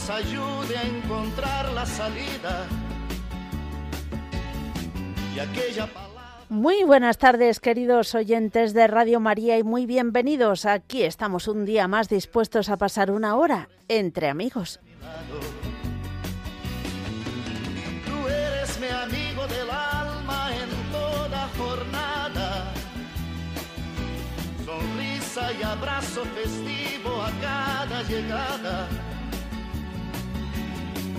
nos ayude a encontrar la salida. Y aquella muy buenas tardes, queridos oyentes de Radio María, y muy bienvenidos. Aquí estamos un día más dispuestos a pasar una hora entre amigos. Tú eres mi amigo del alma en toda jornada. Sonrisa y abrazo festivo a cada llegada.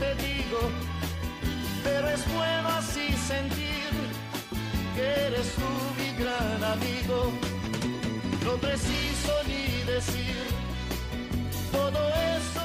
te digo, pero es bueno así sentir eres tú mi gran amigo. No preciso ni decir todo eso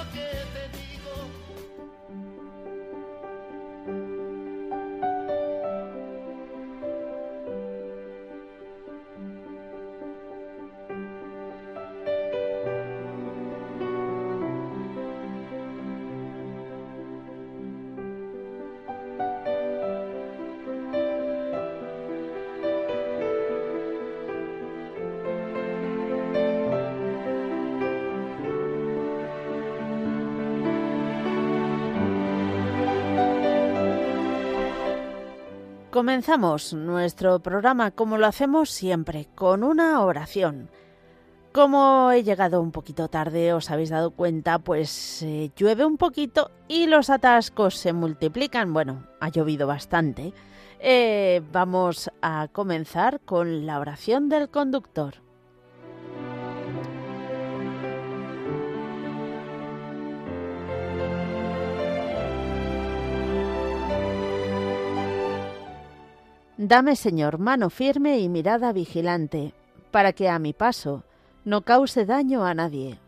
Comenzamos nuestro programa como lo hacemos siempre, con una oración. Como he llegado un poquito tarde, os habéis dado cuenta, pues eh, llueve un poquito y los atascos se multiplican. Bueno, ha llovido bastante. Eh, vamos a comenzar con la oración del conductor. Dame, Señor, mano firme y mirada vigilante, para que a mi paso no cause daño a nadie.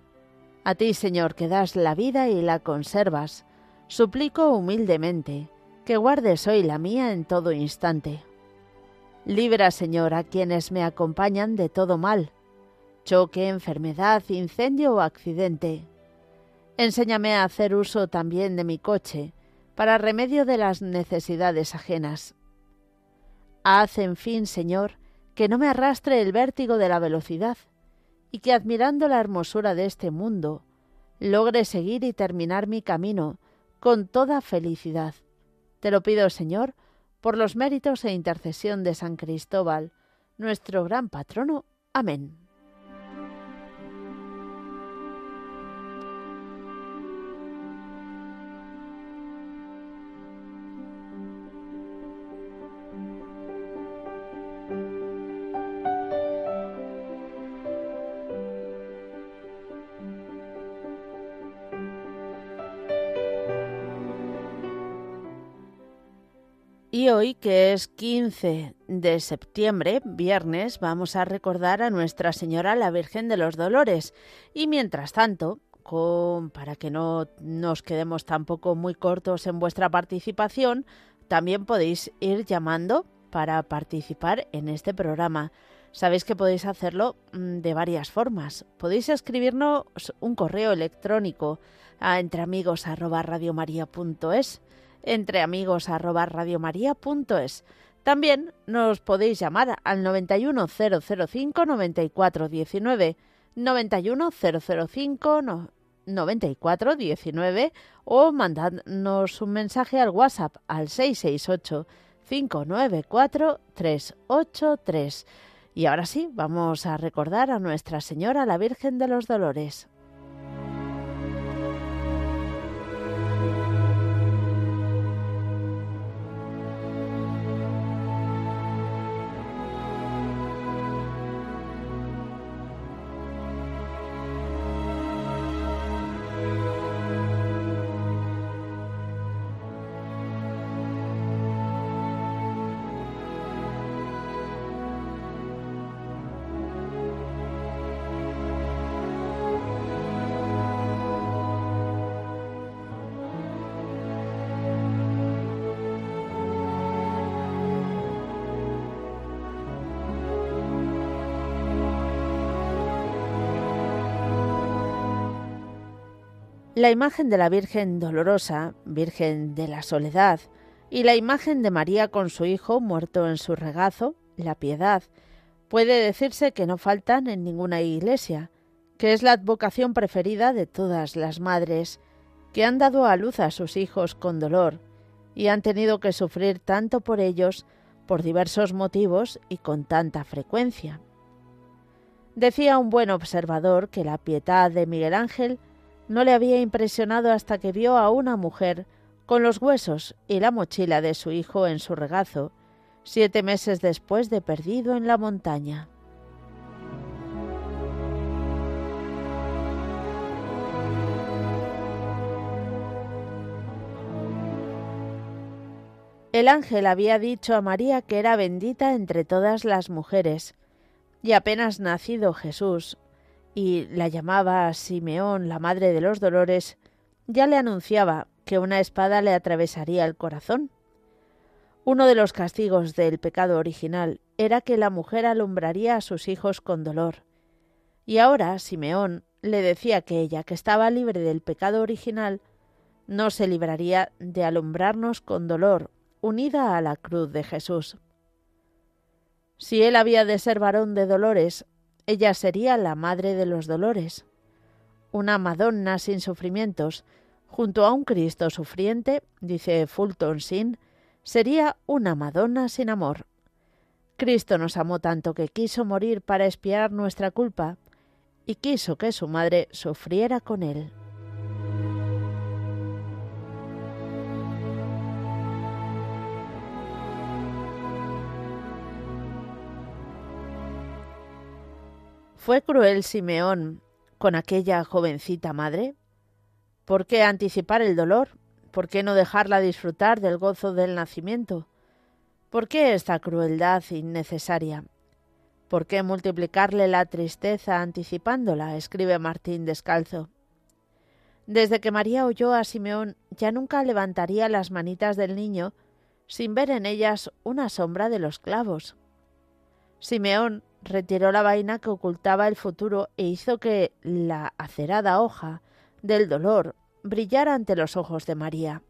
A ti, Señor, que das la vida y la conservas, suplico humildemente que guardes hoy la mía en todo instante. Libra, Señor, a quienes me acompañan de todo mal, choque, enfermedad, incendio o accidente. Enséñame a hacer uso también de mi coche, para remedio de las necesidades ajenas. Haz, en fin, Señor, que no me arrastre el vértigo de la velocidad, y que admirando la hermosura de este mundo, logre seguir y terminar mi camino con toda felicidad. Te lo pido, Señor, por los méritos e intercesión de San Cristóbal, nuestro gran patrono. Amén. Hoy, que es 15 de septiembre, viernes, vamos a recordar a Nuestra Señora la Virgen de los Dolores. Y mientras tanto, con, para que no nos quedemos tampoco muy cortos en vuestra participación, también podéis ir llamando para participar en este programa. Sabéis que podéis hacerlo mm, de varias formas. Podéis escribirnos un correo electrónico a entreamigos@radiomaria.es entre amigos arroba radiomaria.es. También nos podéis llamar al 91005 9419 91005 9419 o mandadnos un mensaje al WhatsApp al 668 594 383. Y ahora sí, vamos a recordar a Nuestra Señora la Virgen de los Dolores. La imagen de la Virgen dolorosa, Virgen de la soledad, y la imagen de María con su hijo muerto en su regazo, la piedad, puede decirse que no faltan en ninguna iglesia, que es la advocación preferida de todas las madres, que han dado a luz a sus hijos con dolor y han tenido que sufrir tanto por ellos por diversos motivos y con tanta frecuencia. Decía un buen observador que la piedad de Miguel Ángel no le había impresionado hasta que vio a una mujer con los huesos y la mochila de su hijo en su regazo, siete meses después de perdido en la montaña. El ángel había dicho a María que era bendita entre todas las mujeres, y apenas nacido Jesús, y la llamaba Simeón, la madre de los dolores, ya le anunciaba que una espada le atravesaría el corazón. Uno de los castigos del pecado original era que la mujer alumbraría a sus hijos con dolor. Y ahora Simeón le decía que ella, que estaba libre del pecado original, no se libraría de alumbrarnos con dolor, unida a la cruz de Jesús. Si él había de ser varón de dolores, ella sería la madre de los dolores, una Madonna sin sufrimientos, junto a un Cristo sufriente, dice Fulton Sin, sería una Madonna sin amor. Cristo nos amó tanto que quiso morir para espiar nuestra culpa y quiso que su madre sufriera con él. ¿Fue cruel Simeón con aquella jovencita madre? ¿Por qué anticipar el dolor? ¿Por qué no dejarla disfrutar del gozo del nacimiento? ¿Por qué esta crueldad innecesaria? ¿Por qué multiplicarle la tristeza anticipándola? escribe Martín Descalzo. Desde que María oyó a Simeón ya nunca levantaría las manitas del niño sin ver en ellas una sombra de los clavos. Simeón retiró la vaina que ocultaba el futuro e hizo que la acerada hoja del dolor brillara ante los ojos de María.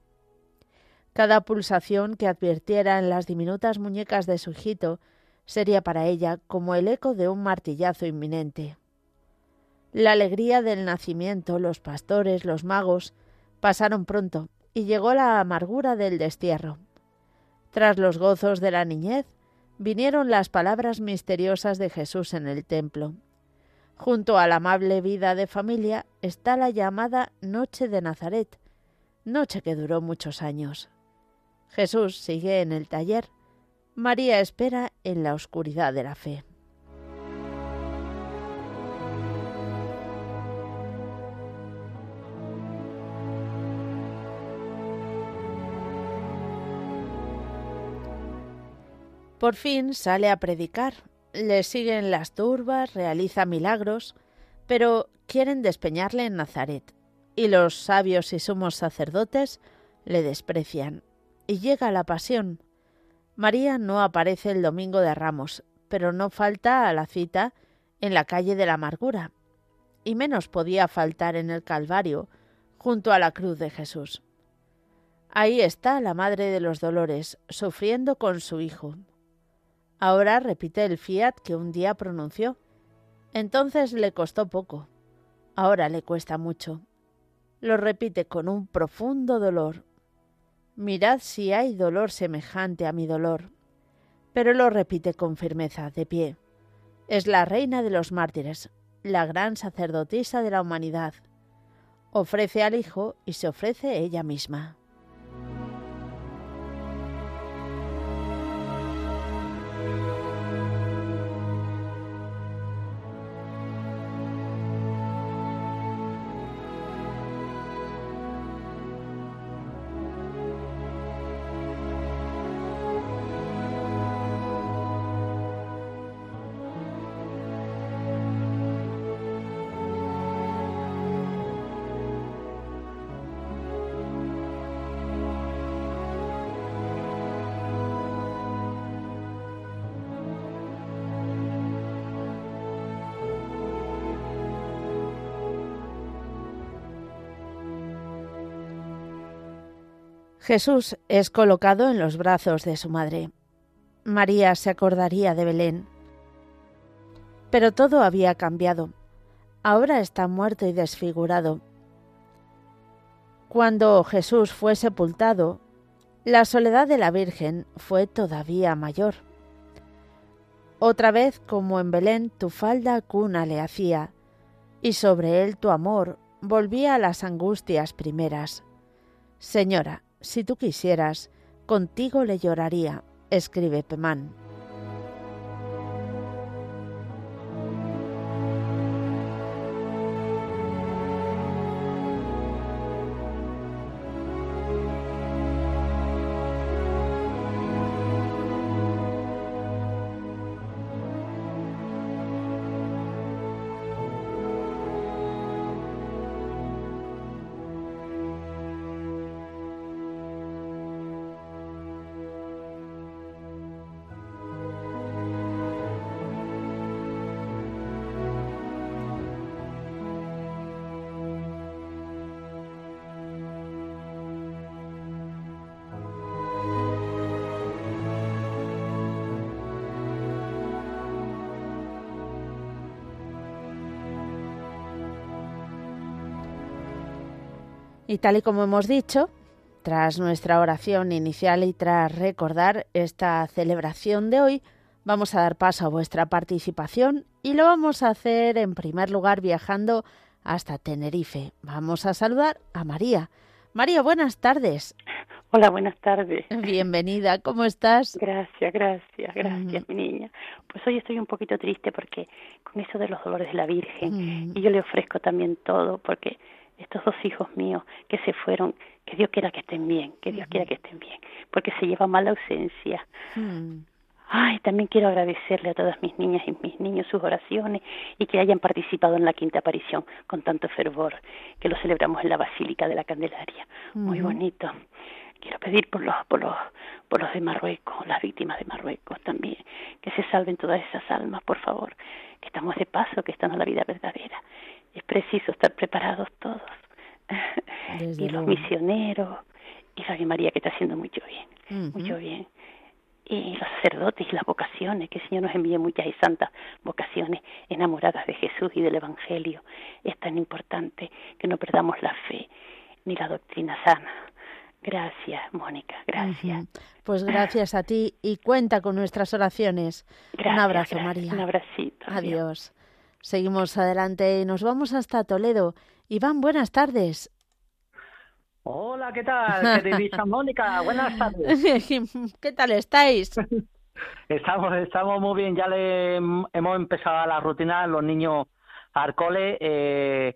Cada pulsación que advirtiera en las diminutas muñecas de su hijito sería para ella como el eco de un martillazo inminente. La alegría del nacimiento, los pastores, los magos, pasaron pronto y llegó la amargura del destierro. Tras los gozos de la niñez, vinieron las palabras misteriosas de Jesús en el templo. Junto a la amable vida de familia está la llamada Noche de Nazaret, noche que duró muchos años. Jesús sigue en el taller, María espera en la oscuridad de la fe. Por fin sale a predicar, le siguen las turbas, realiza milagros, pero quieren despeñarle en Nazaret, y los sabios y sumos sacerdotes le desprecian, y llega la pasión. María no aparece el domingo de Ramos, pero no falta a la cita en la calle de la amargura, y menos podía faltar en el Calvario, junto a la cruz de Jesús. Ahí está la Madre de los Dolores, sufriendo con su Hijo, Ahora repite el fiat que un día pronunció. Entonces le costó poco. Ahora le cuesta mucho. Lo repite con un profundo dolor. Mirad si hay dolor semejante a mi dolor. Pero lo repite con firmeza, de pie. Es la reina de los mártires, la gran sacerdotisa de la humanidad. Ofrece al Hijo y se ofrece ella misma. Jesús es colocado en los brazos de su madre. María se acordaría de Belén. Pero todo había cambiado. Ahora está muerto y desfigurado. Cuando Jesús fue sepultado, la soledad de la Virgen fue todavía mayor. Otra vez, como en Belén, tu falda cuna le hacía, y sobre él tu amor volvía a las angustias primeras. Señora, si tú quisieras, contigo le lloraría, escribe Pemán. Y tal y como hemos dicho, tras nuestra oración inicial y tras recordar esta celebración de hoy, vamos a dar paso a vuestra participación y lo vamos a hacer en primer lugar viajando hasta Tenerife. Vamos a saludar a María. María, buenas tardes. Hola, buenas tardes. Bienvenida, ¿cómo estás? Gracias, gracias, gracias, mi niña. Pues hoy estoy un poquito triste porque con eso de los dolores de la Virgen, y yo le ofrezco también todo porque estos dos hijos míos que se fueron, que Dios quiera que estén bien, que Dios quiera que estén bien, porque se lleva mal la ausencia. Ay, también quiero agradecerle a todas mis niñas y mis niños sus oraciones y que hayan participado en la quinta aparición con tanto fervor, que lo celebramos en la Basílica de la Candelaria. Muy bonito. Quiero pedir por los, por los, por los de Marruecos, las víctimas de Marruecos también, que se salven todas esas almas, por favor, que estamos de paso, que están en la vida verdadera es preciso estar preparados todos. y los misioneros, y Radio María que está haciendo mucho bien, mucho bien. Y los sacerdotes y las vocaciones, que el Señor nos envíe muchas y santas vocaciones enamoradas de Jesús y del Evangelio. Es tan importante que no perdamos la fe ni la doctrina sana. Gracias, Mónica, gracias. Pues gracias a ti y cuenta con nuestras oraciones. un abrazo, María. Un abracito. adiós. Seguimos adelante y nos vamos hasta Toledo. Iván, buenas tardes. Hola, ¿qué tal? Querida Mónica, buenas tardes. ¿Qué tal estáis? Estamos, estamos muy bien, ya le hemos empezado la rutina, los niños al cole. Eh,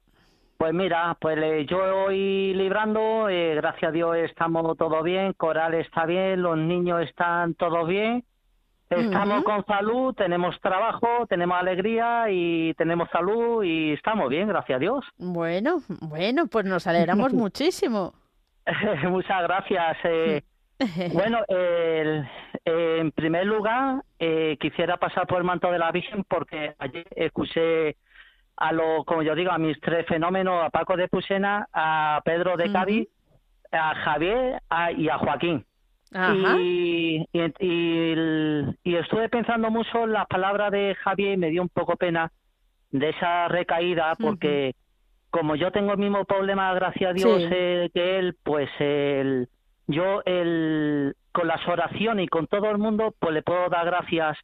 pues mira, pues yo voy librando, eh, gracias a Dios estamos todo bien, Coral está bien, los niños están todos bien Estamos con salud, tenemos trabajo, tenemos alegría y tenemos salud y estamos bien, gracias a Dios. Bueno, bueno, pues nos alegramos muchísimo. Muchas gracias. Eh, bueno, en primer lugar, eh, quisiera pasar por el manto de la Virgen porque ayer escuché a lo, como yo digo, a mis tres fenómenos, a Paco de Pusena, a Pedro de Cádiz, a Javier y a Joaquín. Y, y, estuve pensando mucho en las palabras de Javier y me dio un poco pena de esa recaída porque como yo tengo el mismo problema, gracias a Dios, eh, que él, pues el, yo el, con las oraciones y con todo el mundo, pues le puedo dar gracias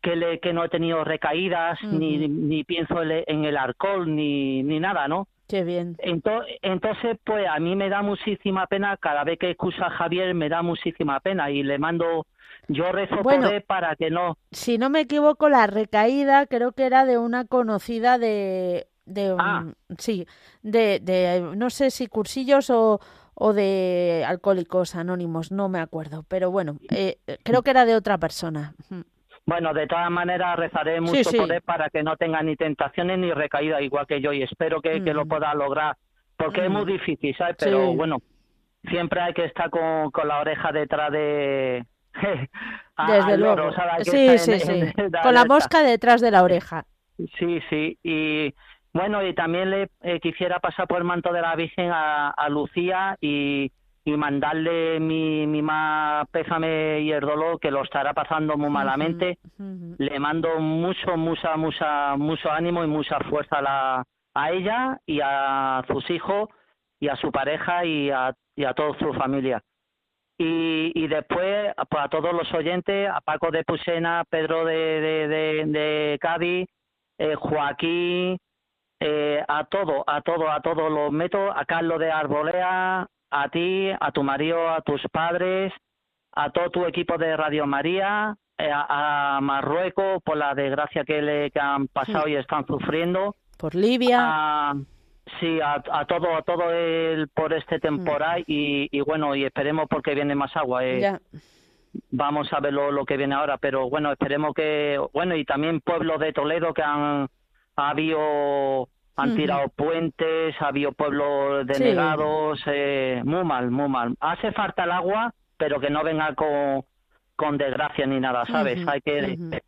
que, le, que no he tenido recaídas, ni, ni pienso en el alcohol, ni, ni nada, ¿no? Qué bien. Entonces, pues a mí me da muchísima pena, cada vez que escucha a Javier me da muchísima pena y le mando, yo rezo por él para que no. Si no me equivoco, la recaída creo que era de una conocida de, de ah. sí, de, de, no sé si cursillos o, o de alcohólicos anónimos, no me acuerdo, pero bueno, eh, creo que era de otra persona. Bueno, de todas maneras rezaré mucho por él para que no tenga ni tentaciones ni recaídas igual que yo y espero que, lo mm. pueda lograr porque es muy mm. difícil, ¿sabes? Pero bueno, siempre hay que estar con, con la oreja detrás de... Desde luego. sí, sí, sí. con la mosca detrás de la oreja. Sí, sí. Y bueno, y también le eh, quisiera pasar por el manto de la Virgen a, a Lucía y, y mandarle mi, mi más pésame y el dolor que lo estará pasando muy malamente. Le mando mucho, mucha, mucha, mucho ánimo y mucha fuerza a, la, a ella y a sus hijos y a su pareja y a, y a toda su familia. Y, y después pues, a todos los oyentes, a Paco de Pusena, Pedro de, de, de, de Cádiz, eh, Joaquín, eh, a todo, a todo, a todos los meto, a Carlos de Arbolea, a ti, a tu marido, a tus padres, a todo tu equipo de Radio María, eh, a, Marruecos por la desgracia que le que han pasado y están sufriendo. Por Libia. A, sí, a, a, todo, a todo el por este temporal y, y, bueno, y esperemos porque viene más agua. Eh. Ya. Vamos a ver lo, lo, que viene ahora, pero bueno, esperemos que, bueno, y también pueblos de Toledo que han ha habido han tirado puentes, ha habido pueblos denegados, sí. eh, muy mal, muy mal. Hace falta el agua, pero que no venga con, con desgracia ni nada, ¿sabes? Hay que...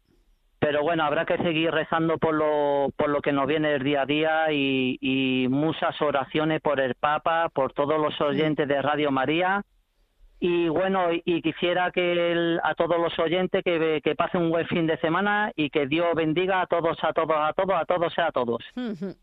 Pero bueno, habrá que seguir rezando por lo, por lo que nos viene el día a día y, y muchas oraciones por el Papa, por todos los oyentes de Radio María y bueno, y quisiera que el, a todos los oyentes que, que pasen un buen fin de semana y que Dios bendiga a todos, a todos, a todos, a todos y a todos.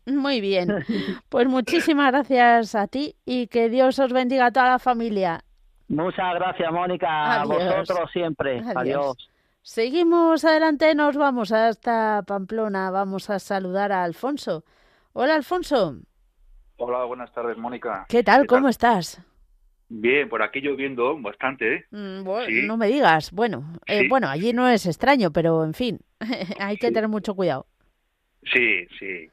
Muy bien. Pues muchísimas gracias a ti y que Dios os bendiga a toda la familia. Muchas gracias, Mónica. Adiós. A vosotros siempre. Adiós. Adiós. Seguimos adelante, nos vamos hasta Pamplona. Vamos a saludar a Alfonso. Hola, Alfonso. Hola, buenas tardes, Mónica. ¿Qué tal? ¿Qué ¿Cómo tal? estás? Bien, por aquí lloviendo bastante. ¿eh? Mm, bueno, sí. No me digas. Bueno, eh, sí. bueno, allí no es extraño, pero en fin, hay que sí. tener mucho cuidado. Sí, sí.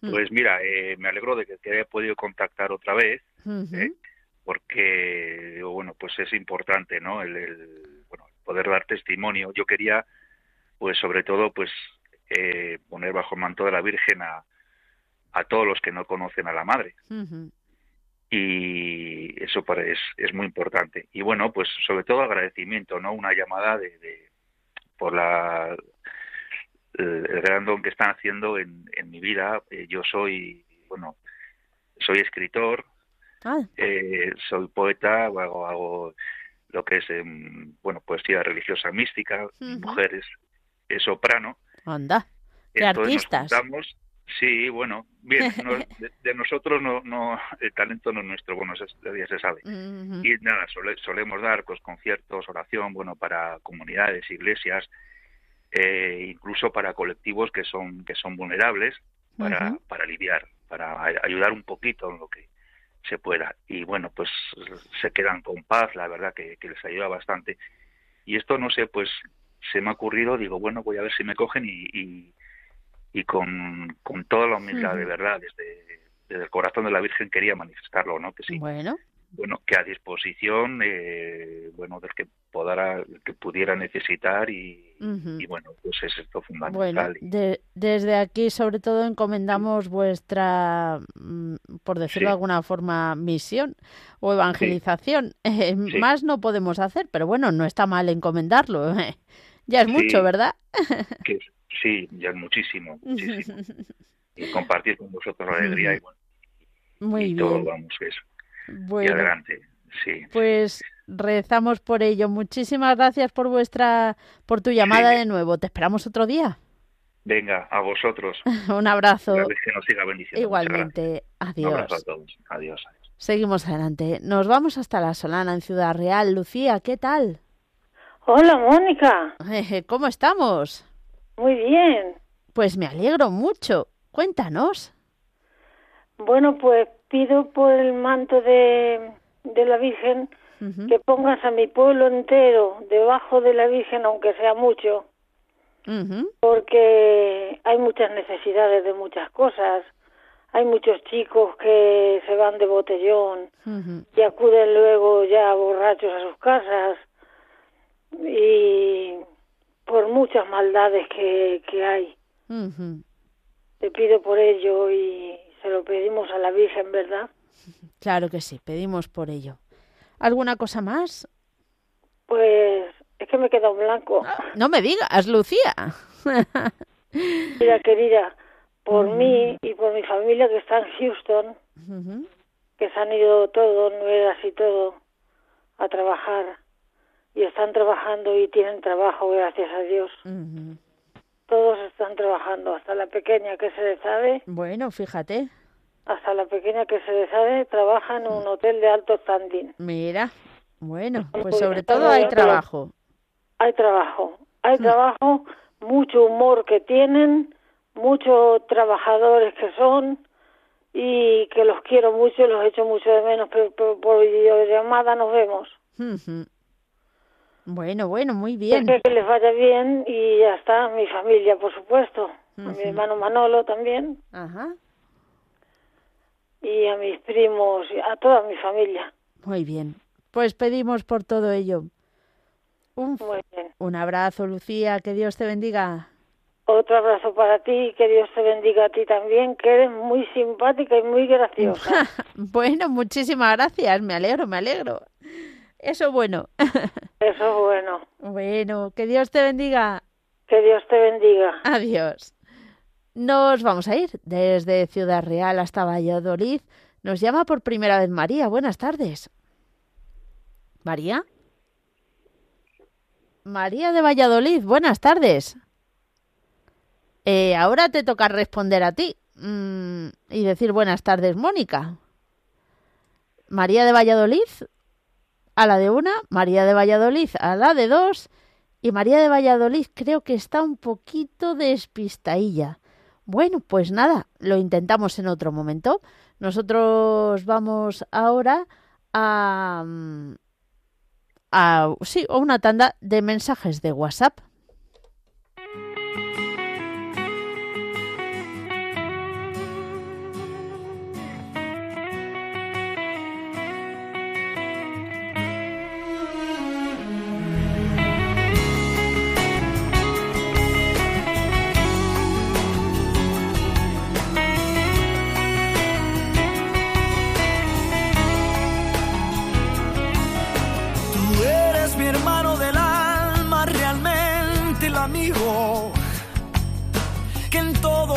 Pues mm. mira, eh, me alegro de que te haya podido contactar otra vez, -huh. porque bueno, pues es importante, ¿no? El, el, bueno, poder dar testimonio. Yo quería, pues sobre todo, pues eh, poner bajo el manto de la Virgen a, a todos los que no conocen a la Madre. -huh y eso es, es muy importante. Y bueno, pues sobre todo agradecimiento, ¿no? Una llamada de, de por la el, el, gran don que están haciendo en, en mi vida. Eh, yo soy, bueno, soy escritor, ah. eh, soy poeta, hago, hago lo que es, eh, bueno, poesía religiosa mística, uh -huh. mujeres, es soprano. Anda, qué Entonces artistas. Nos juntamos, Sí, bueno, bien, no, de, de, nosotros no, no, el talento no es nuestro, bueno, eso ya se sabe. Uh -huh. Y nada, sole, solemos dar pues conciertos, oración, bueno, para comunidades, iglesias, eh, incluso para colectivos que son que son vulnerables, para, uh -huh. para aliviar, para ayudar un poquito en lo que se pueda. Y bueno, pues se quedan con paz, la verdad que, que les ayuda bastante. Y esto, no sé, pues se me ha ocurrido, digo, bueno, voy a ver si me cogen y, y y con, con toda la humildad, uh -huh. de verdad, desde, desde el corazón de la Virgen quería manifestarlo, ¿no? Que sí. Bueno. Bueno, que a disposición, eh, bueno, del que podara, que pudiera necesitar y, uh -huh. y, bueno, pues es esto fundamental. Bueno, de, desde aquí sobre todo encomendamos vuestra, mm, por decirlo sí. de alguna forma, misión o evangelización. Sí. Eh, más no podemos hacer, pero bueno, no está mal encomendarlo. ya es mucho, ¿verdad? que, Sí, ya es muchísimo, muchísimo. y compartir con vosotros la alegría y bueno, Muy y bien. todo, vamos, eso. Bueno, y adelante, sí. Pues rezamos por ello. Muchísimas gracias por vuestra, por tu llamada sí. de nuevo. Te esperamos otro día. Venga, a vosotros. Un abrazo. Que nos siga bendiciendo. Igualmente. Adiós. Un abrazo a todos. Adiós, adiós. Seguimos adelante. Nos vamos hasta La Solana, en Ciudad Real. Lucía, ¿qué tal? Hola, Mónica. ¿Cómo estamos? Muy bien. Pues me alegro mucho. Cuéntanos. Bueno, pues pido por el manto de, de la Virgen uh -huh. que pongas a mi pueblo entero debajo de la Virgen, aunque sea mucho, uh -huh. porque hay muchas necesidades de muchas cosas. Hay muchos chicos que se van de botellón uh -huh. y acuden luego ya borrachos a sus casas y por muchas maldades que, que hay. Uh -huh. Te pido por ello y se lo pedimos a la Virgen, ¿verdad? Claro que sí, pedimos por ello. ¿Alguna cosa más? Pues es que me he quedado blanco. Ah, no me digas, Lucía. Mira, querida, por uh -huh. mí y por mi familia que está en Houston, uh -huh. que se han ido todos, nueras y todo, a trabajar y están trabajando y tienen trabajo, gracias a Dios. Todos están trabajando, hasta la pequeña que se le sabe. Bueno, fíjate. Hasta la pequeña que se le sabe trabaja en un hotel de alto standing. Mira, bueno, pues sobre todo hay trabajo. Hay trabajo, hay trabajo, mucho humor que tienen, muchos trabajadores que son y que los quiero mucho, los echo mucho de menos, pero, por videollamada nos vemos. Bueno, bueno, muy bien. que les vaya bien y ya está, mi familia, por supuesto, a mi hermano Manolo también. Ajá. Y a mis primos, a toda mi familia. Muy bien. Pues pedimos por todo ello. Un, muy bien. un abrazo, Lucía, que Dios te bendiga. Otro abrazo para ti y que Dios te bendiga a ti también, que eres muy simpática y muy graciosa. bueno, muchísimas gracias, me alegro, me alegro. Eso bueno. Eso bueno. Bueno, que Dios te bendiga. Que Dios te bendiga. Adiós. Nos vamos a ir desde Ciudad Real hasta Valladolid. Nos llama por primera vez María. Buenas tardes. María. María de Valladolid. Buenas tardes. Eh, ahora te toca responder a ti mm, y decir buenas tardes, Mónica. María de Valladolid, a la de una, María de Valladolid a la de dos y María de Valladolid creo que está un poquito despistadilla. Bueno, pues nada, lo intentamos en otro momento. Nosotros vamos ahora a, a sí, a una tanda de mensajes de WhatsApp.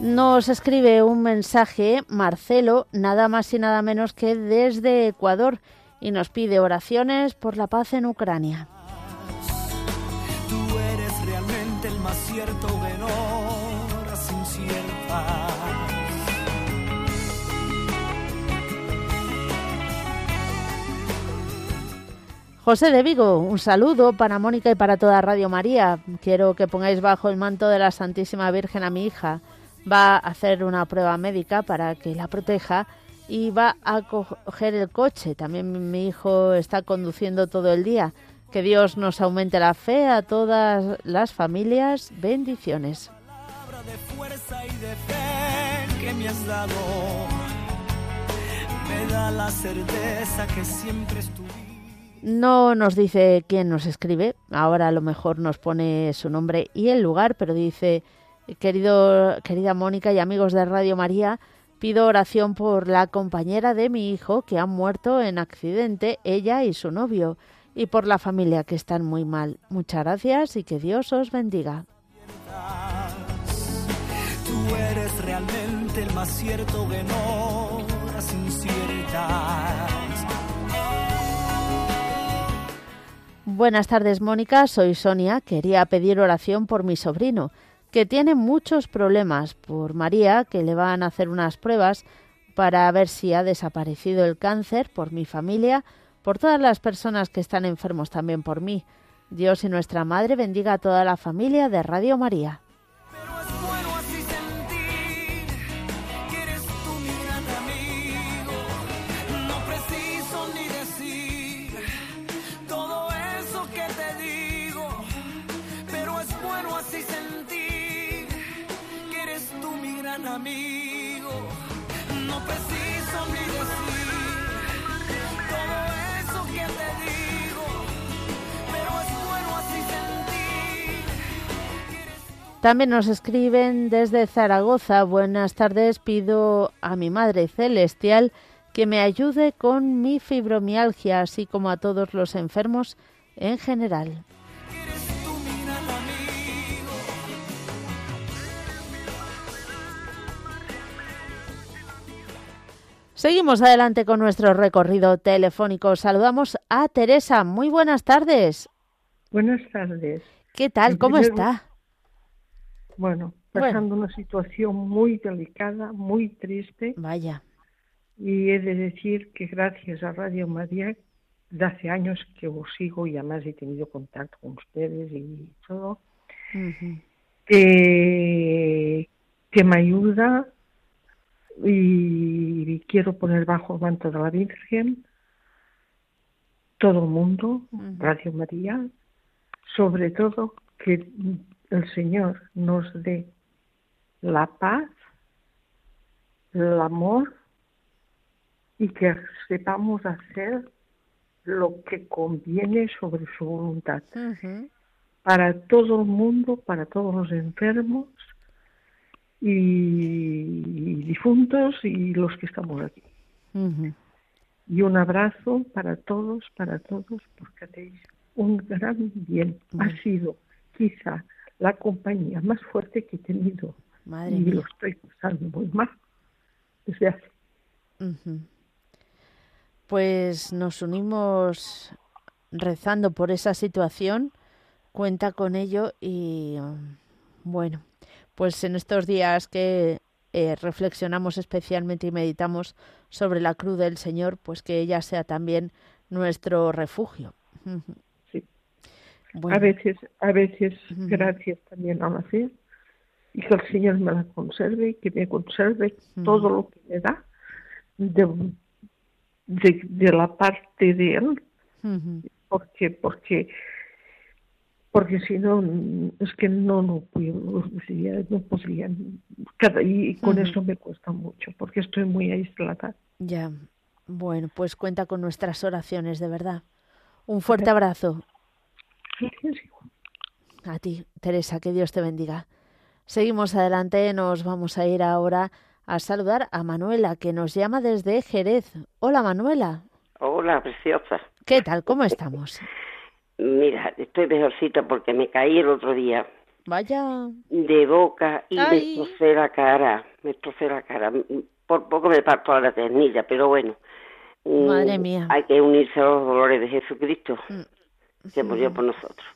Nos escribe un mensaje Marcelo, nada más y nada menos que desde Ecuador, y nos pide oraciones por la paz en Ucrania. Tú eres realmente el más cierto José de Vigo, un saludo para Mónica y para toda Radio María. Quiero que pongáis bajo el manto de la Santísima Virgen a mi hija va a hacer una prueba médica para que la proteja y va a coger el coche. También mi hijo está conduciendo todo el día. Que Dios nos aumente la fe a todas las familias. Bendiciones. No nos dice quién nos escribe, ahora a lo mejor nos pone su nombre y el lugar, pero dice Querido, querida Mónica y amigos de Radio María, pido oración por la compañera de mi hijo que han muerto en accidente, ella y su novio, y por la familia que están muy mal. Muchas gracias y que Dios os bendiga. Tú eres realmente el más cierto Buenas tardes, Mónica. Soy Sonia. Quería pedir oración por mi sobrino que tiene muchos problemas por María, que le van a hacer unas pruebas para ver si ha desaparecido el cáncer, por mi familia, por todas las personas que están enfermos también por mí. Dios y nuestra Madre bendiga a toda la familia de Radio María. También nos escriben desde Zaragoza. Buenas tardes. Pido a mi Madre Celestial que me ayude con mi fibromialgia, así como a todos los enfermos en general. Seguimos adelante con nuestro recorrido telefónico. Saludamos a Teresa. Muy buenas tardes. Buenas tardes. ¿Qué tal? ¿Cómo está? Bueno, pasando una situación muy delicada, muy triste. Vaya. Y he de decir que gracias a Radio María, de hace años que os sigo y además he tenido contacto con ustedes y todo, que me ayuda y quiero poner bajo el manto de la Virgen todo el mundo, Radio María, sobre todo que el Señor nos dé la paz, el amor y que sepamos hacer lo que conviene sobre su voluntad. Para todo el mundo, para todos los enfermos y, difuntos y los que estamos aquí. Y un abrazo para todos, para todos, porque hacéis un gran bien. Ha sido quizá la compañía más fuerte que he tenido. y lo estoy pasando muy mal desde hace. Pues nos unimos rezando por esa situación, cuenta con ello y bueno, pues en estos días que eh, reflexionamos especialmente y meditamos sobre la cruz del Señor, pues que ella sea también nuestro refugio. A veces, a veces, gracias también a la fe, y que el Señor me la conserve y que me conserve todo lo que me da de, de, la parte de Él, porque, porque porque si no, es que no, no, podría, no podría, y con eso me cuesta mucho, porque estoy muy aislada. Ya, bueno, pues cuenta con nuestras oraciones, de verdad. Un fuerte abrazo. A ti, Teresa, que Dios te bendiga. Seguimos adelante, nos vamos a ir ahora a saludar a Manuela, que nos llama desde Jerez. Hola, Manuela. Hola, preciosa. ¿Qué tal? ¿Cómo estamos? Mira, estoy mejorcita porque me caí el otro día. Vaya. De boca y me destrocé la cara. Me destrocé la cara. Por poco me parto a la ternilla, pero bueno. Mm, Madre mía. Hay que unirse a los dolores de Jesucristo, mm. que murió por nosotros.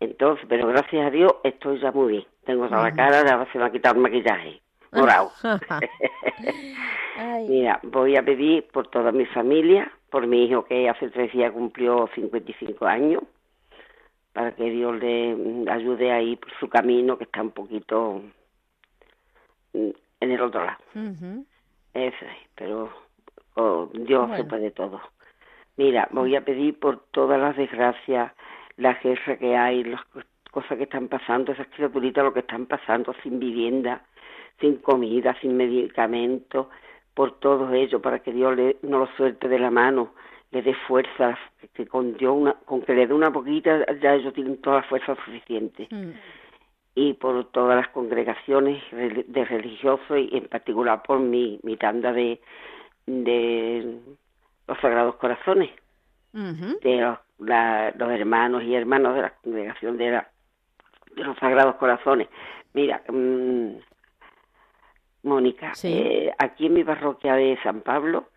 Entonces, pero gracias a Dios estoy ya muy bien. Tengo toda la cara, ya se me ha quitado el maquillaje. Morado. Mira, voy a pedir por toda mi familia, por mi hijo que hace tres días cumplió 55 años, para que Dios le ayude ahí por su camino, que está un poquito en el otro lado. Eso es, pero oh, Dios se puede todo. Mira, voy a pedir por todas las desgracias, la guerra que hay, las cosas que están pasando, esas criaturitas lo que están pasando sin vivienda, sin comida, sin medicamentos, por todo ello, para que Dios le, no lo suelte de la mano, le dé fuerza, que con, Dios una, con que le dé una poquita, ya ellos tienen toda la fuerza suficiente. Mm. Y por todas las congregaciones de religiosos y en particular por mi, mi tanda de, de los Sagrados Corazones, de los, los hermanos y hermanos de la congregación de, la, de los Sagrados Corazones. Mira, mmm, Mónica, eh, aquí en mi parroquia de San Pablo,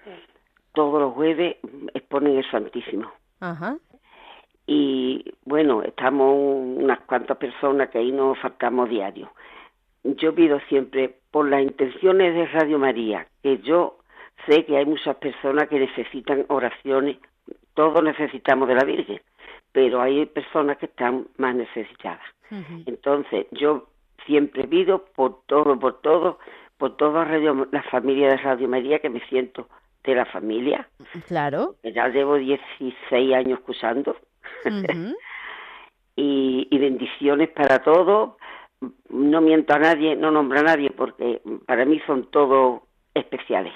todos los jueves exponen el Santísimo. Ajá. Y bueno, estamos unas cuantas personas que ahí nos faltamos diario. Yo pido siempre, por las intenciones de Radio María, que yo sé que hay muchas personas que necesitan oraciones, todos necesitamos de la Virgen, pero hay personas que están más necesitadas. Entonces, yo siempre pido por todo, por todo, por toda radio, la familia de Radio María, que me siento de la familia. Claro. Ya llevo 16 años escuchando. y, bendiciones para todos. No miento a nadie, no nombro a nadie, porque para mí son todos especiales.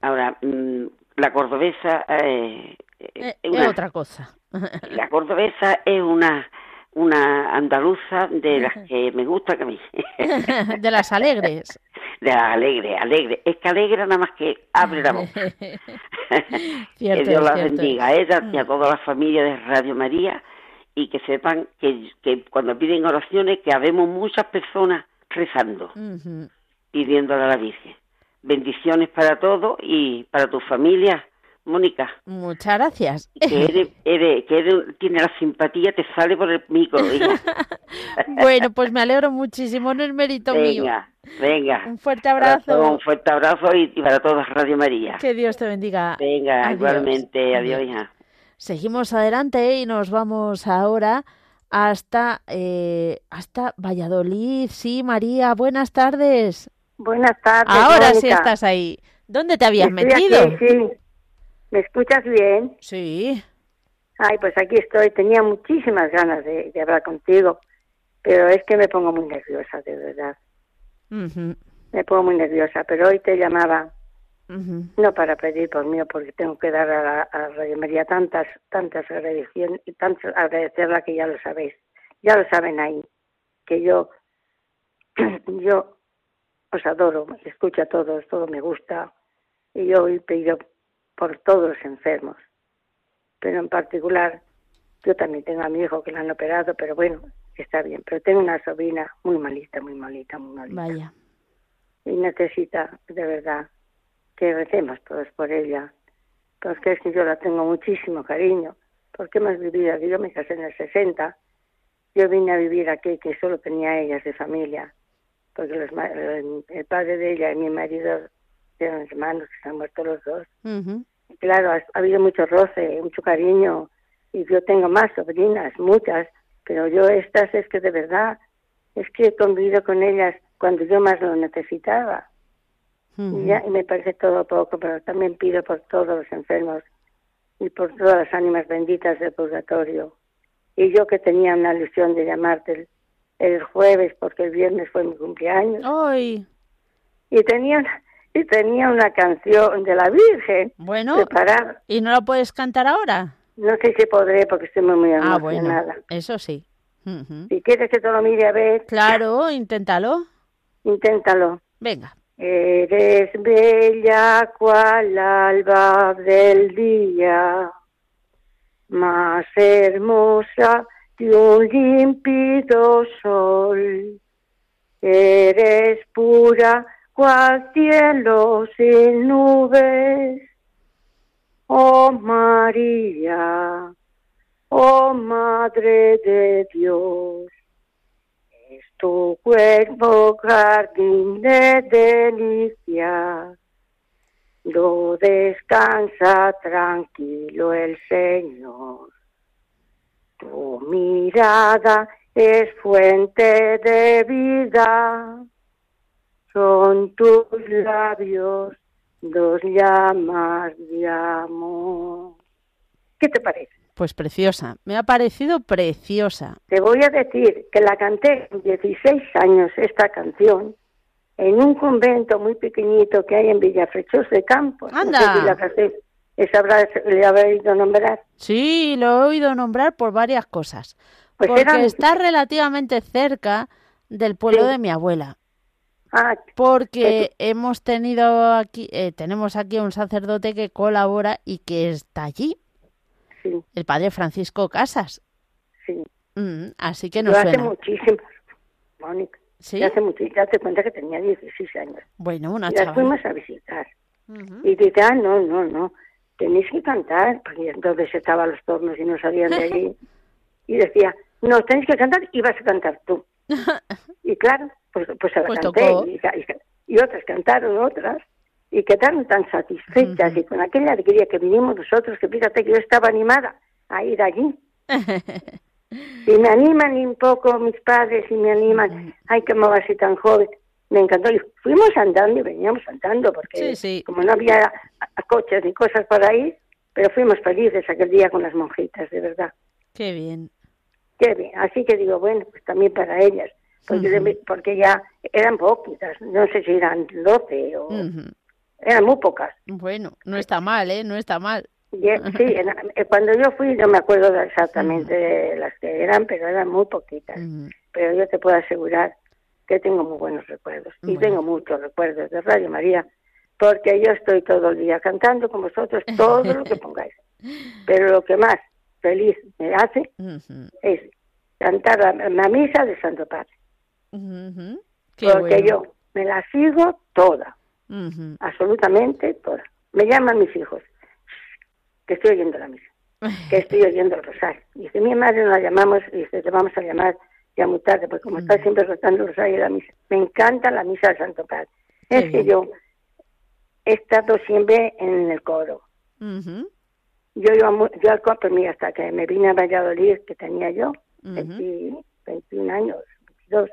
Ahora, mm, la cordobesa eh, eh, es otra cosa. la cordobesa es una una andaluza de las que me gusta que me... de las alegres. De las alegres, alegre. Es que alegra nada más que abre la boca. que Dios la bendiga a ella y a mm. toda la familia de Radio María y que sepan que, que cuando piden oraciones que habemos muchas personas rezando, pidiéndole a la Virgen. Bendiciones para todos y para tu familia Mónica. Muchas gracias. Que, eres, que tiene la simpatía, te sale por el micro. bueno, pues me alegro muchísimo, no es mérito mío. Venga, venga. Un fuerte abrazo. un fuerte abrazo y, para todos Radio María. Que Dios te bendiga. Venga, igualmente. Adiós, hija. Seguimos adelante y nos vamos ahora hasta, eh, hasta Valladolid. Sí, María, buenas tardes. Buenas tardes. Ahora sí estás ahí. ¿Dónde te habías metido? sí. ¿Me escuchas bien? Sí. Ay, pues aquí estoy. Tenía muchísimas ganas de, hablar contigo, pero es que me pongo muy nerviosa, de verdad. Me pongo muy nerviosa, pero hoy te llamaba, no para pedir por mí, porque tengo que dar a, la, a Radio María tantas, tantas agradecciones, tantas agradecerla que ya lo sabéis, ya lo saben ahí, que yo, yo os adoro, escucho a todos, todo me gusta, y yo hoy pedido por todos los enfermos. Pero en particular, yo también tengo a mi hijo que lo han operado, pero bueno, está bien. Pero tengo una sobrina muy malita, muy malita, muy malita. Vaya. Y necesita, de verdad, que recemos todos por ella. Porque es que yo la tengo muchísimo cariño. Porque hemos vivido aquí, yo me casé en el 60. Yo vine a vivir aquí, que solo tenía ellas de familia. Porque los, el padre de ella y mi marido eran hermanos que se han muerto los dos. Claro, ha, habido mucho roce, mucho cariño, y yo tengo más sobrinas, muchas, pero yo estas es que de verdad, es que he convivido con ellas cuando yo más lo necesitaba. y, ya, y me parece todo poco, pero también pido por todos los enfermos y por todas las ánimas benditas del purgatorio. Y yo que tenía una ilusión de llamarte el, jueves, porque el viernes fue mi cumpleaños. ¡Ay! Y tenía y tenía una canción de la Virgen bueno, preparada. ¿Y no la puedes cantar ahora? No sé si podré porque estoy muy emocionada. Ah, bueno, eso sí. Si quieres que te lo mire a ver. Claro, inténtalo. Inténtalo. Venga. Eres bella cual alba del día, más hermosa que un límpido sol. Eres pura cual cielo sin nubes. Oh María, oh Madre de Dios, es tu cuerpo jardín de delicia. No descansa tranquilo el Señor. Tu mirada es fuente de vida son tus labios dos llamas de amor. ¿Qué te parece? Pues preciosa, me ha parecido preciosa. Te voy a decir que la canté con 16 años esta canción en un convento muy pequeñito que hay en Villafrechos de Campos. Anda. No sé si le habrá oído nombrar. Sí, lo he oído nombrar por varias cosas. Pues porque está relativamente cerca del pueblo de mi abuela. Ah, porque hemos tenido aquí, eh, tenemos aquí un sacerdote que colabora y que está allí. Sí. El padre Francisco Casas. Sí. Mm, así que nos Yo hace muchísimo, Mónica. ¿Sí? Hace muchísimo, ya te cuenta que tenía 16 años. Bueno, una y las fuimos a visitar. Y dice, ah, no, no, no, tenéis que cantar, porque entonces estaban los tornos y no salían de allí. y decía, no, tenéis que cantar y vas a cantar tú. y claro, pues, pues se la pues canté y, otras cantaron otras y quedaron tan satisfechas y con aquella alegría que vinimos nosotros, que fíjate que yo estaba animada a ir allí. y me animan un poco mis padres y me animan, ay, que me vas así tan joven. Me encantó. Y fuimos andando y veníamos andando porque como no había coches ni cosas para ir, pero fuimos felices aquel día con las monjitas, de verdad. Qué bien. Qué bien. Así que digo, bueno, pues también para ellas porque, porque ya eran poquitas, no sé si eran 12 o... Eran muy pocas. Bueno, no está mal, ¿eh? No está mal. Sí, eh, cuando yo fui no me acuerdo exactamente de las que eran, pero eran muy poquitas. Pero yo te puedo asegurar que tengo muy buenos recuerdos. Y tengo muchos recuerdos de Radio María, porque yo estoy todo el día cantando con vosotros todo lo que pongáis. Pero lo que más feliz me hace es cantar la, misa de Santo Padre. porque yo me la sigo toda, absolutamente toda. Me llaman mis hijos que estoy oyendo la misa, que estoy oyendo el rosario. Dice, mi madre nos la llamamos, dice, te vamos a llamar ya muy tarde, porque como está siempre rezando el rosario la misa. Me encanta la misa del Santo Padre. es que yo he estado siempre en el coro. Yo iba yo al coro, mira, hasta que me vine a Valladolid, que tenía yo, 21 años, 22.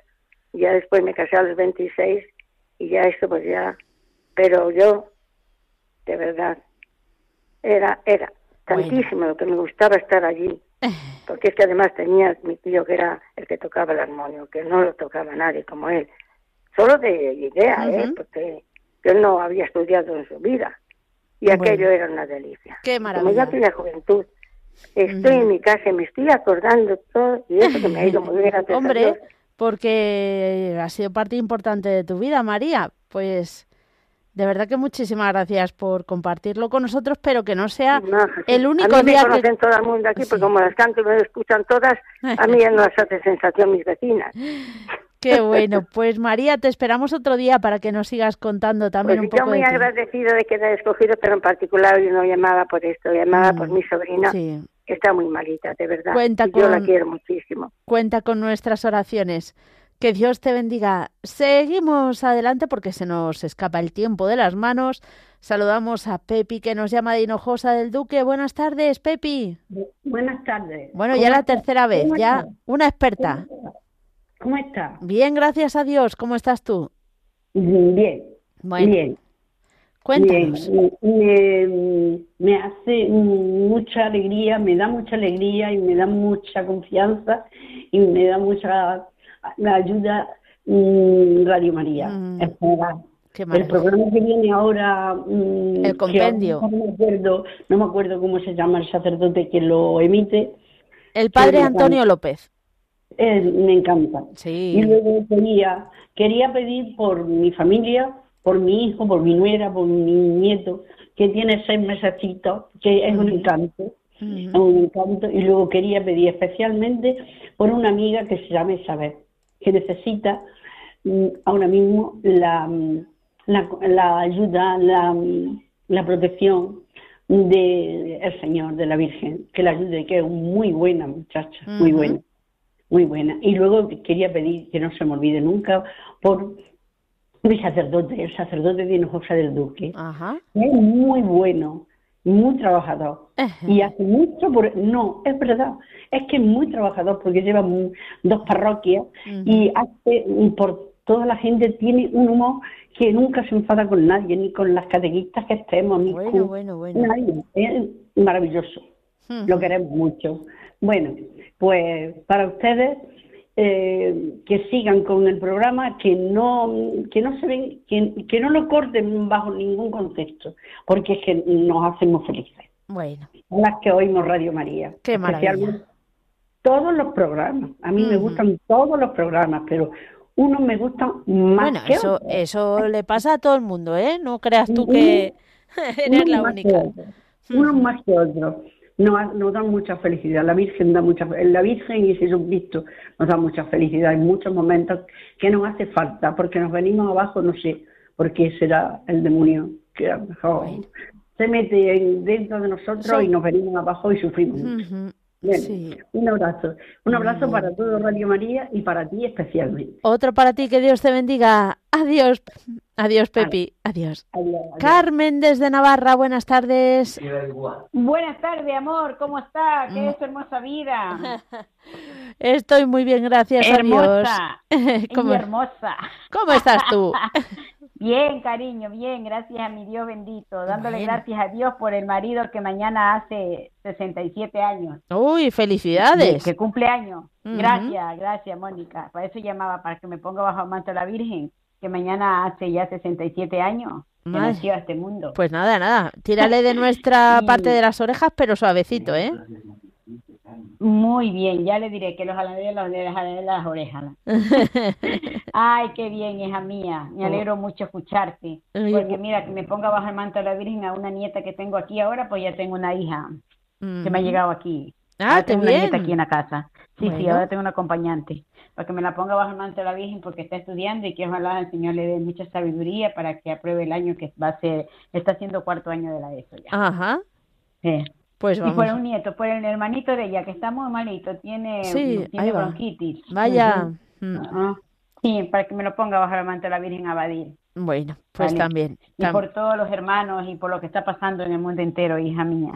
Y ya después me casé a los 26 y ya esto pues ya, pero yo, de verdad, era, era tantísimo lo que me gustaba estar allí. Porque es que además tenía mi tío que era el que tocaba el armonio, que no lo tocaba nadie como él. Solo de idea, ¿eh? Porque él no había estudiado en su vida. Y aquello era una delicia. Qué maravilla. Como ya tenía juventud, estoy en mi casa y me estoy acordando todo y eso que me ha ido muy bien. Hombre, porque ha sido parte importante de tu vida, María. Pues de verdad que muchísimas gracias por compartirlo con nosotros, pero que no sea el único a mí me conocen todo el mundo aquí, porque como las canto y me escuchan todas, a mí ya no las hace sensación mis vecinas. Qué bueno, pues María, te esperamos otro día para que nos sigas contando también pues un poco. Yo muy agradecido de que te haya escogido, pero en particular yo no llamaba por esto, llamaba por mm, mi sobrina, que está muy malita, de verdad. Cuenta Yo la quiero muchísimo. Cuenta con nuestras oraciones. Que Dios te bendiga. Seguimos adelante porque se nos escapa el tiempo de las manos. Saludamos a Pepi que nos llama de Hinojosa del Duque. Buenas tardes, Pepi. Buenas tardes. Bueno, ya la tercera vez, ya una experta. ¿Cómo está? Bien, gracias a Dios. ¿Cómo estás tú? Bien. Bien. Cuéntanos. Me, me, hace mucha alegría, me da mucha alegría y me da mucha confianza y me da mucha me ayuda mm, Radio María. Mm. el programa que viene ahora, mm, el compendio. No me, acuerdo, no me acuerdo cómo se llama el sacerdote que lo emite. El padre Antonio López. me encanta. Sí. Y luego quería, quería pedir por mi familia, por mi hijo, por mi nuera, por mi nieto, que tiene seis mesecitos, que es un encanto. un encanto. Y luego quería pedir especialmente por una amiga que se llama Isabel que necesita mm, ahora mismo la, mm, la, ayuda, la, mm, la protección del el Señor, de la Virgen, que la ayude, que es muy buena muchacha, muy buena, muy buena. Y luego quería pedir, que no se me olvide nunca, por mi sacerdote, el sacerdote de Hinojosa del Duque, es muy bueno, muy trabajador. Y hace mucho por... No, es verdad, es que es muy trabajador porque lleva dos parroquias y hace por toda la gente tiene un humor que nunca se enfada con nadie, ni con las catequistas que estemos, ni bueno, bueno, bueno. nadie. Es maravilloso. Lo queremos mucho. Bueno, pues para ustedes eh, que sigan con el programa, que no, que no se ven, que, no lo corten bajo ningún contexto, porque es que nos hacemos felices. Bueno. Las que oímos Radio María. Qué maravilla. Todos los programas. A mí me gustan todos los programas, pero unos me gustan más bueno, eso, Eso le pasa a todo el mundo, ¿eh? No creas tú que eres la única. Unos más que otros nos, nos dan mucha felicidad. La Virgen da mucha la Virgen y Jesucristo nos da mucha felicidad en muchos momentos que nos hace falta, porque nos venimos abajo, no sé por qué será el demonio que a lo mejor se mete dentro de nosotros y nos venimos abajo y sufrimos un abrazo. Un abrazo para todo Radio María y para ti especialmente. Otro para ti, que Dios te bendiga. Adiós. Adiós, Pepi. Adiós. Carmen desde Navarra, buenas tardes. Buenas tardes, amor. ¿Cómo está? ¿Qué es tu hermosa vida? Estoy muy bien, gracias hermosa. a Dios. ¿Cómo, hermosa. ¿Cómo estás tú? Bien, cariño, bien, gracias a mi Dios bendito, dándole gracias a Dios por el marido que mañana hace 67 años. Uy, felicidades. Que cumple años. Gracias, gracias, Mónica. Para eso llamaba, para que me ponga bajo el manto de la Virgen, que mañana hace ya 67 años. nació a este mundo. Pues nada, nada, tírale de nuestra parte de las orejas, pero suavecito, ¿eh? Muy bien, ya le diré que los jalaré los de las orejas. Ay, qué bien, hija mía. Me oh. alegro mucho escucharte. Porque mira, que me ponga bajo el manto de la Virgen a una nieta que tengo aquí ahora, pues ya tengo una hija que me ha llegado aquí. Ah, tengo una nieta aquí en la casa. Sí, sí, ahora tengo un acompañante. Para que me la ponga bajo el manto de la Virgen porque está estudiando y que ojalá el Señor le dé mucha sabiduría para que apruebe el año que va a ser, está haciendo cuarto año de la ESO ya. Ajá. Sí. Pues Y por un nieto, por el hermanito de ella, que está muy malito, tiene, tiene bronquitis. Vaya. Mm. Sí, para que me lo ponga bajo el manto de la Virgen Abadir. Bueno, pues también. Y por todos los hermanos y por lo que está pasando en el mundo entero, hija mía.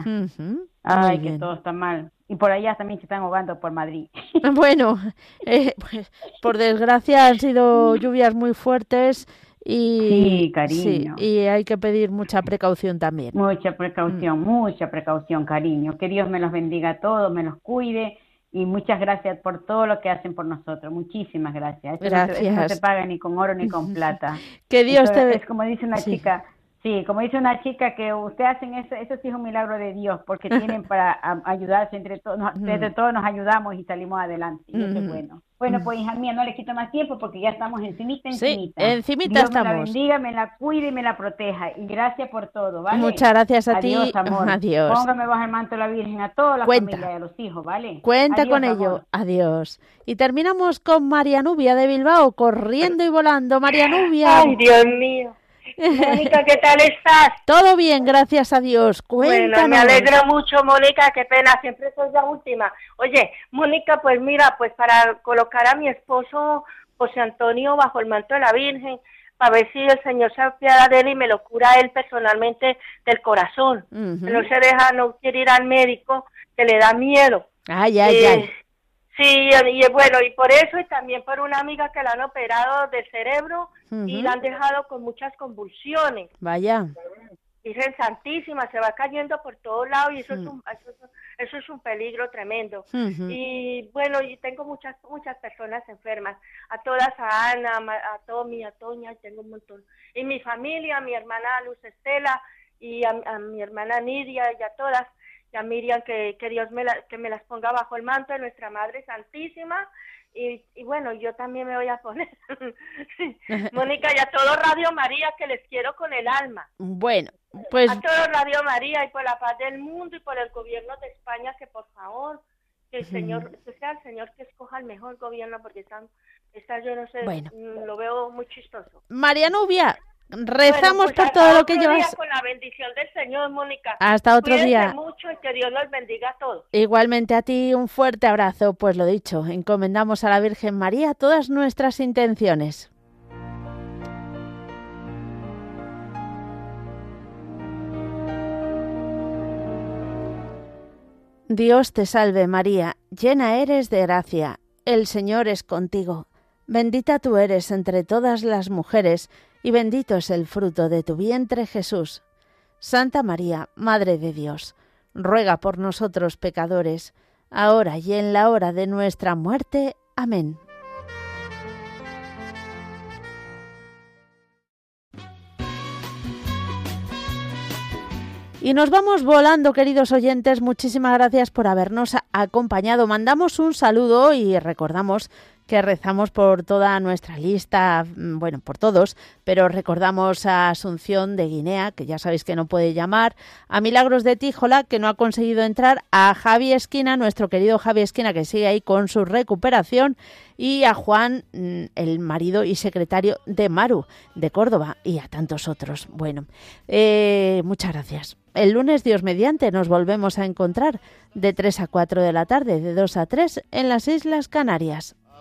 Ay, que todo está mal. Y por allá también se están ahogando por Madrid. Bueno, eh, pues, por desgracia han sido lluvias muy fuertes y, sí, cariño. y hay que pedir mucha precaución también. Mucha precaución, mm. mucha precaución, cariño. Que Dios me los bendiga a todos, me los cuide y muchas gracias por todo lo que hacen por nosotros. Muchísimas gracias. gracias. No se, paga ni con oro ni con plata. que Dios te te Es como dice una chica, Sí, como dice una chica que usted hacen eso, eso sí es un milagro de Dios, porque tienen para ayudarse entre todos, entre todos nos ayudamos y salimos adelante, y eso es bueno. Bueno, pues hija mía, no le quito más tiempo porque ya estamos encimita, encimita. Sí, encimita Dios estamos. me la bendiga, me la cuide y me la proteja. Y gracias por todo, ¿vale? Muchas gracias a Adiós, ti. amor. Adiós. Póngame bajo el manto de la Virgen a toda la Cuenta. familia y a los hijos, ¿vale? Cuenta Adiós, con amor. ello. Adiós. Y terminamos con María Nubia de Bilbao, corriendo y volando. María Nubia. Ay, Dios mío. Mónica, ¿qué tal estás? Todo bien, gracias a Dios. Cuéntanos. Bueno, me alegro mucho, Mónica, qué pena, siempre soy la última. Oye, Mónica, pues mira, pues para colocar a mi esposo José Antonio bajo el manto de la Virgen, para ver si el Señor se apiada de él y me lo cura él personalmente del corazón. No se deja, no quiere ir al médico, que le da miedo. Ay, ay, Eh, ay. Sí, y bueno, y por eso y también por una amiga que la han operado del cerebro y la han dejado con muchas convulsiones. Vaya. Virgen Santísima, se va cayendo por todos lados y eso, es, un, eso, es- eso es un peligro tremendo. Y bueno, y tengo muchas muchas personas enfermas, a todas, a Ana, a Tommy, a Toña, tengo un montón. Y mi familia, a mi hermana Luz Estela y a, a mi hermana Nidia y a todas, y a Miriam, que, que Dios me, la- que me las ponga bajo el manto de nuestra Madre Santísima. Y, y bueno, yo también me voy a poner, Mónica, y a todo Radio María, que les quiero con el alma. Bueno, pues A todo Radio María y por la paz del mundo y por el gobierno de España, que por favor, que el. Señor, que sea el Señor que escoja el mejor gobierno, porque están, está, yo no sé, Bueno. mm, lo veo muy chistoso. María Nubia, rezamos Bueno, pues por todo lo que llevas. Con la bendición del Señor, Mónica. Hasta otro Cuídense día. mucho y que Dios los bendiga a todos. Igualmente a ti un fuerte abrazo, pues lo dicho, encomendamos a la Virgen María todas nuestras intenciones. Dios te salve María, llena eres de gracia, el Señor es contigo, bendita tú eres entre todas las mujeres, y bendito es el fruto de tu vientre Jesús. Santa María, Madre de Dios, ruega por nosotros pecadores, ahora y en la hora de nuestra muerte. Amén. Y nos vamos volando, queridos oyentes. Muchísimas gracias por habernos acompañado. Mandamos un saludo y recordamos que rezamos por toda nuestra lista, mm, bueno, por todos, pero recordamos a Asunción de Guinea, que ya sabéis que no puede llamar, a Milagros de Tíjola, que no ha conseguido entrar, a Javi Esquina, nuestro querido Javi Esquina, que sigue ahí con su recuperación, y a Juan, mm, el marido y secretario de Maru, de Córdoba, y a tantos otros. Bueno, eh, muchas gracias. El lunes, Dios mediante, nos volvemos a encontrar de 3 a 4 de la tarde, de 2 a 3 en las Islas Canarias.